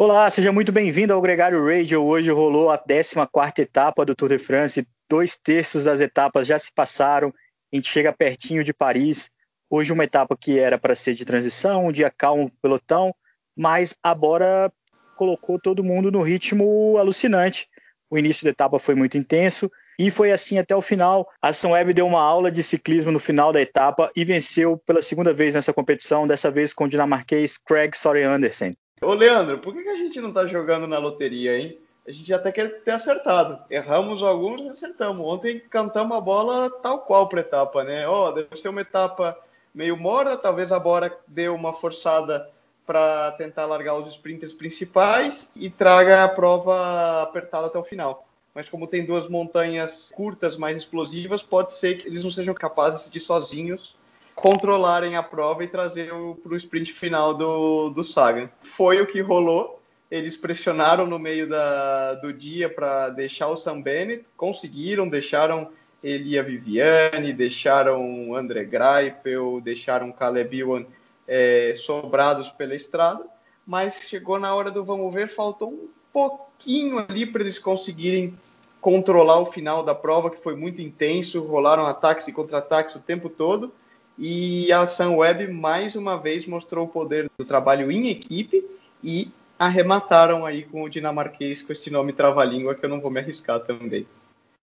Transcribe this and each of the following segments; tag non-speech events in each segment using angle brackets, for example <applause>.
Olá, seja muito bem-vindo ao Gregário Radio. Hoje rolou a 14ª etapa do Tour de France. Dois terços das etapas já se passaram. A gente chega pertinho de Paris. Hoje uma etapa que era para ser de transição, um dia calmo pelotão, mas a Bora colocou todo mundo no ritmo alucinante. O início da etapa foi muito intenso e foi assim até o final. A Ação Web deu uma aula de ciclismo no final da etapa e venceu pela segunda vez nessa competição, dessa vez com o dinamarquês Craig Soren Andersen. Ô, Leandro, por que a gente não tá jogando na loteria, hein? A gente até quer ter acertado. Erramos alguns e acertamos. Ontem cantamos a bola tal qual para etapa, né? Ó, oh, deve ser uma etapa meio morna, talvez a Bora dê uma forçada para tentar largar os sprinters principais e traga a prova apertada até o final. Mas como tem duas montanhas curtas, mais explosivas, pode ser que eles não sejam capazes de sozinhos controlarem a prova e trazer para o sprint final do, do Sagan. Foi o que rolou. Eles pressionaram no meio da, do dia para deixar o Sam Bennett, conseguiram, deixaram Elia Viviane, deixaram André Greipel, deixaram Caleb Ewan é, sobrados pela estrada, mas chegou na hora do vamos ver, faltou um pouquinho ali para eles conseguirem controlar o final da prova, que foi muito intenso, rolaram ataques e contra-ataques o tempo todo, e a Sunweb mais uma vez mostrou o poder do trabalho em equipe e arremataram aí com o dinamarquês com esse nome trava-língua que eu não vou me arriscar também.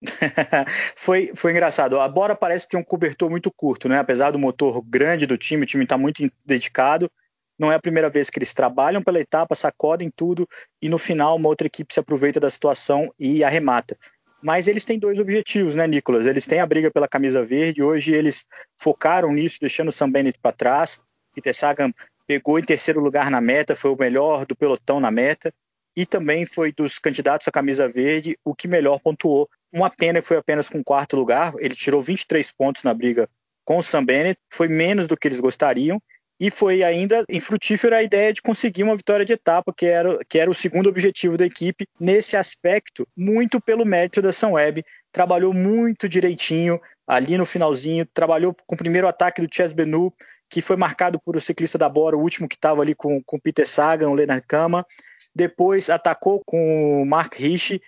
<laughs> foi, foi engraçado. A Bora parece ter um cobertor muito curto, né? Apesar do motor grande do time, o time está muito dedicado. Não é a primeira vez que eles trabalham pela etapa, sacodem tudo e no final uma outra equipe se aproveita da situação e arremata. Mas eles têm dois objetivos, né, Nicolas? Eles têm a briga pela camisa verde. Hoje eles focaram nisso, deixando o Sam Bennett para trás. Peter Sagan pegou em terceiro lugar na meta, foi o melhor do pelotão na meta. E também foi dos candidatos à camisa verde o que melhor pontuou. Uma pena que foi apenas com quarto lugar. Ele tirou 23 pontos na briga com o Sam Bennett. Foi menos do que eles gostariam e foi ainda infrutífera a ideia de conseguir uma vitória de etapa, que era, que era o segundo objetivo da equipe. Nesse aspecto, muito pelo mérito da Sunweb, trabalhou muito direitinho ali no finalzinho, trabalhou com o primeiro ataque do Chess Benu, que foi marcado por o ciclista da Bora, o último que estava ali com o Peter Sagan, o Leonard Kama. Depois atacou com o Mark Rich,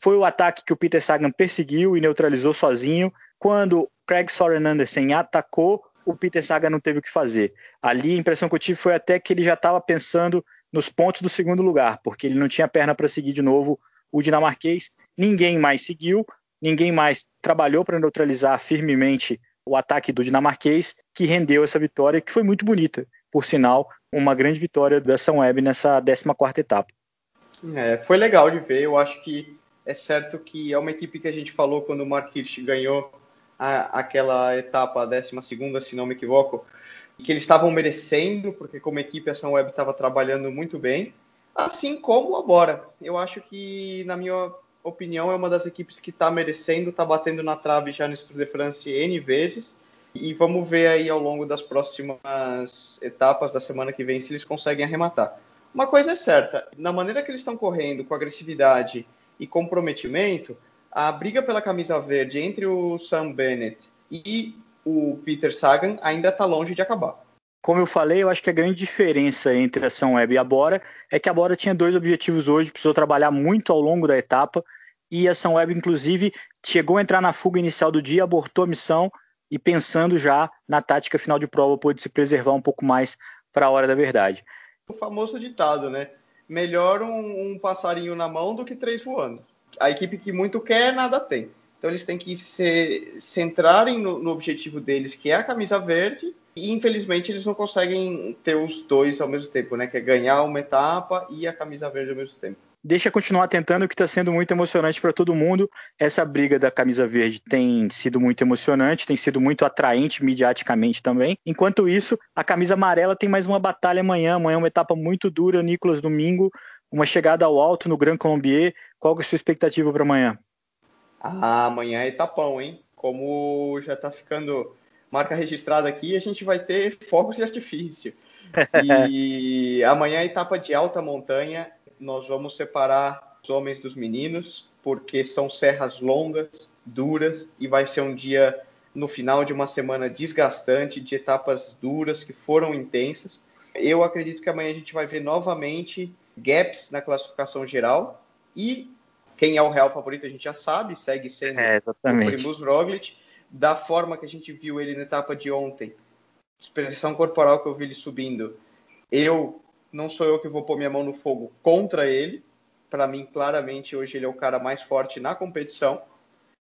foi o ataque que o Peter Sagan perseguiu e neutralizou sozinho. Quando Craig Soren Andersen atacou, o Peter Saga não teve o que fazer. Ali a impressão que eu tive foi até que ele já estava pensando nos pontos do segundo lugar, porque ele não tinha perna para seguir de novo o dinamarquês. Ninguém mais seguiu, ninguém mais trabalhou para neutralizar firmemente o ataque do dinamarquês, que rendeu essa vitória, que foi muito bonita. Por sinal, uma grande vitória da São Web nessa 14ª etapa. É, foi legal de ver. Eu acho que é certo que é uma equipe que a gente falou quando o Mark Hirsch ganhou a, aquela etapa, a 12, se não me equivoco, que eles estavam merecendo, porque como equipe a Web estava trabalhando muito bem, assim como a Bora. Eu acho que, na minha opinião, é uma das equipes que está merecendo, está batendo na trave já no Tour de France N vezes. E vamos ver aí ao longo das próximas etapas da semana que vem se eles conseguem arrematar. Uma coisa é certa, na maneira que eles estão correndo, com agressividade e comprometimento, a briga pela camisa verde entre o Sam Bennett e o Peter Sagan ainda está longe de acabar. Como eu falei, eu acho que a grande diferença entre a São Web e a Bora é que a Bora tinha dois objetivos hoje, precisou trabalhar muito ao longo da etapa, e a São Web, inclusive, chegou a entrar na fuga inicial do dia, abortou a missão e pensando já na tática final de prova, pôde se preservar um pouco mais para a hora da verdade. O famoso ditado, né? Melhor um, um passarinho na mão do que três voando a equipe que muito quer, nada tem. Então eles têm que se centrarem no, no, objetivo deles, que é a camisa verde, e infelizmente eles não conseguem ter os dois ao mesmo tempo, né? Que é ganhar uma etapa e a camisa verde ao mesmo tempo. Deixa continuar tentando, que está sendo muito emocionante para todo mundo. Essa briga da camisa verde tem sido muito emocionante, tem sido muito atraente mediaticamente também. Enquanto isso, a camisa amarela tem mais uma batalha amanhã. Amanhã é uma etapa muito dura, Nicolas, domingo uma chegada ao alto no Grand Colombier. Qual é a sua expectativa para amanhã? Ah, amanhã é etapão, hein? Como já está ficando marca registrada aqui, a gente vai ter fogos de artifício. <laughs> E amanhã é etapa de alta montanha. Nós vamos separar os homens dos meninos, porque são serras longas, duras, e vai ser um dia no final de uma semana desgastante, de etapas duras que foram intensas. Eu acredito que amanhã a gente vai ver novamente gaps na classificação geral e quem é o real favorito a gente já sabe, segue sendo é, o Primus Roglic, da forma que a gente viu ele na etapa de ontem, expressão corporal que eu vi ele subindo, eu não sou eu que vou pôr minha mão no fogo contra ele, para mim claramente hoje ele é o cara mais forte na competição,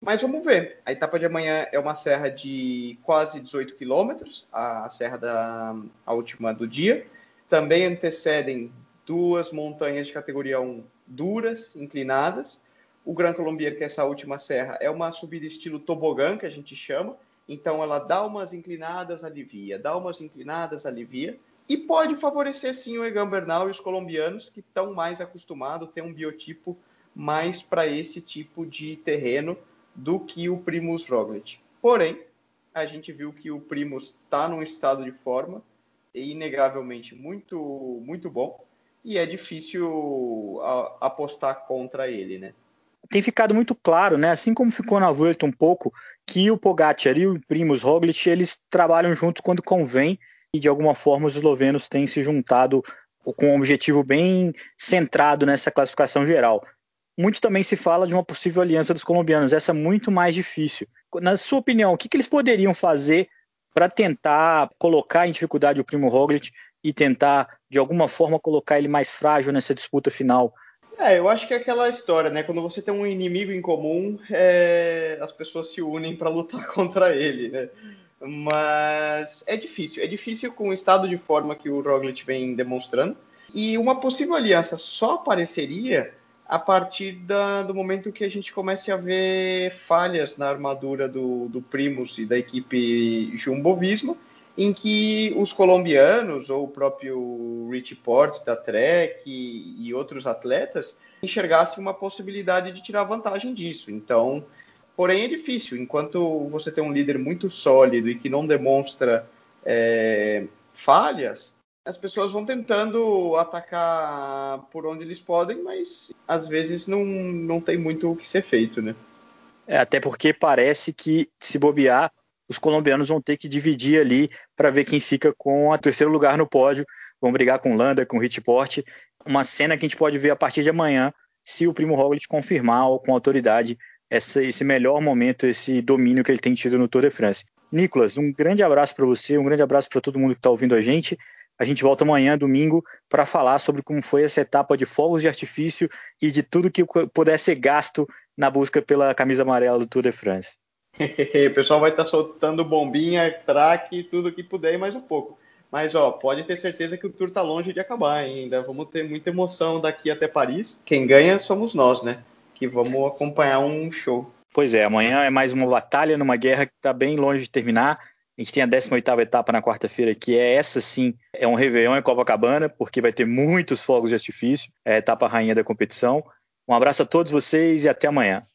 mas vamos ver. A etapa de amanhã é uma serra de quase 18 quilômetros, a serra da a última do dia. Também antecedem duas montanhas de categoria 1 duras, inclinadas. O Gran Colombier, que é essa última serra, é uma subida estilo tobogã, que a gente chama. Então ela dá umas inclinadas, alivia, dá umas inclinadas, alivia. E pode favorecer sim o Egan Bernal e os colombianos, que estão mais acostumados, têm um biotipo mais para esse tipo de terreno do que o Primus Roglic. Porém, a gente viu que o Primus está num estado de forma inegavelmente muito muito bom e é difícil a, apostar contra ele, né? Tem ficado muito claro, né? Assim como ficou na Vuelta um pouco, que o Pogacar e o Primus Roglic eles trabalham juntos quando convém e de alguma forma os eslovenos têm se juntado com um objetivo bem centrado nessa classificação geral muito também se fala de uma possível aliança dos colombianos. Essa é muito mais difícil. Na sua opinião, o que, que eles poderiam fazer para tentar colocar em dificuldade o Primo Roglic e tentar, de alguma forma, colocar ele mais frágil nessa disputa final? É, eu acho que é aquela história, né? Quando você tem um inimigo em comum, é... as pessoas se unem para lutar <laughs> contra ele, né? Mas é difícil. É difícil com o estado de forma que o Roglic vem demonstrando. E uma possível aliança só apareceria a partir da, do momento que a gente comece a ver falhas na armadura do, do Primus e da equipe Jumbo-Visma, em que os colombianos ou o próprio Rich Port da Trek e, e outros atletas enxergassem uma possibilidade de tirar vantagem disso. Então, porém é difícil. Enquanto você tem um líder muito sólido e que não demonstra é, falhas, as pessoas vão tentando atacar por onde eles podem, mas às vezes não, não tem muito o que ser feito, né? É, até porque parece que, se bobear, os colombianos vão ter que dividir ali para ver quem fica com o terceiro lugar no pódio. Vão brigar com Landa, com Ritport. Uma cena que a gente pode ver a partir de amanhã, se o Primo Roglic confirmar com autoridade essa, esse melhor momento, esse domínio que ele tem tido no Tour de France. Nicolas, um grande abraço para você, um grande abraço para todo mundo que está ouvindo a gente. A gente volta amanhã, domingo, para falar sobre como foi essa etapa de fogos de artifício e de tudo que pudesse ser gasto na busca pela camisa amarela do Tour de France. <laughs> o pessoal vai estar tá soltando bombinha, track, tudo que puder e mais um pouco. Mas ó, pode ter certeza que o tour está longe de acabar ainda. Vamos ter muita emoção daqui até Paris. Quem ganha somos nós, né? Que vamos acompanhar um show. Pois é, amanhã é mais uma batalha numa guerra que está bem longe de terminar. A gente tem a 18ª etapa na quarta-feira, que é essa sim, é um Réveillon em Copacabana, porque vai ter muitos fogos de artifício, é a etapa rainha da competição. Um abraço a todos vocês e até amanhã.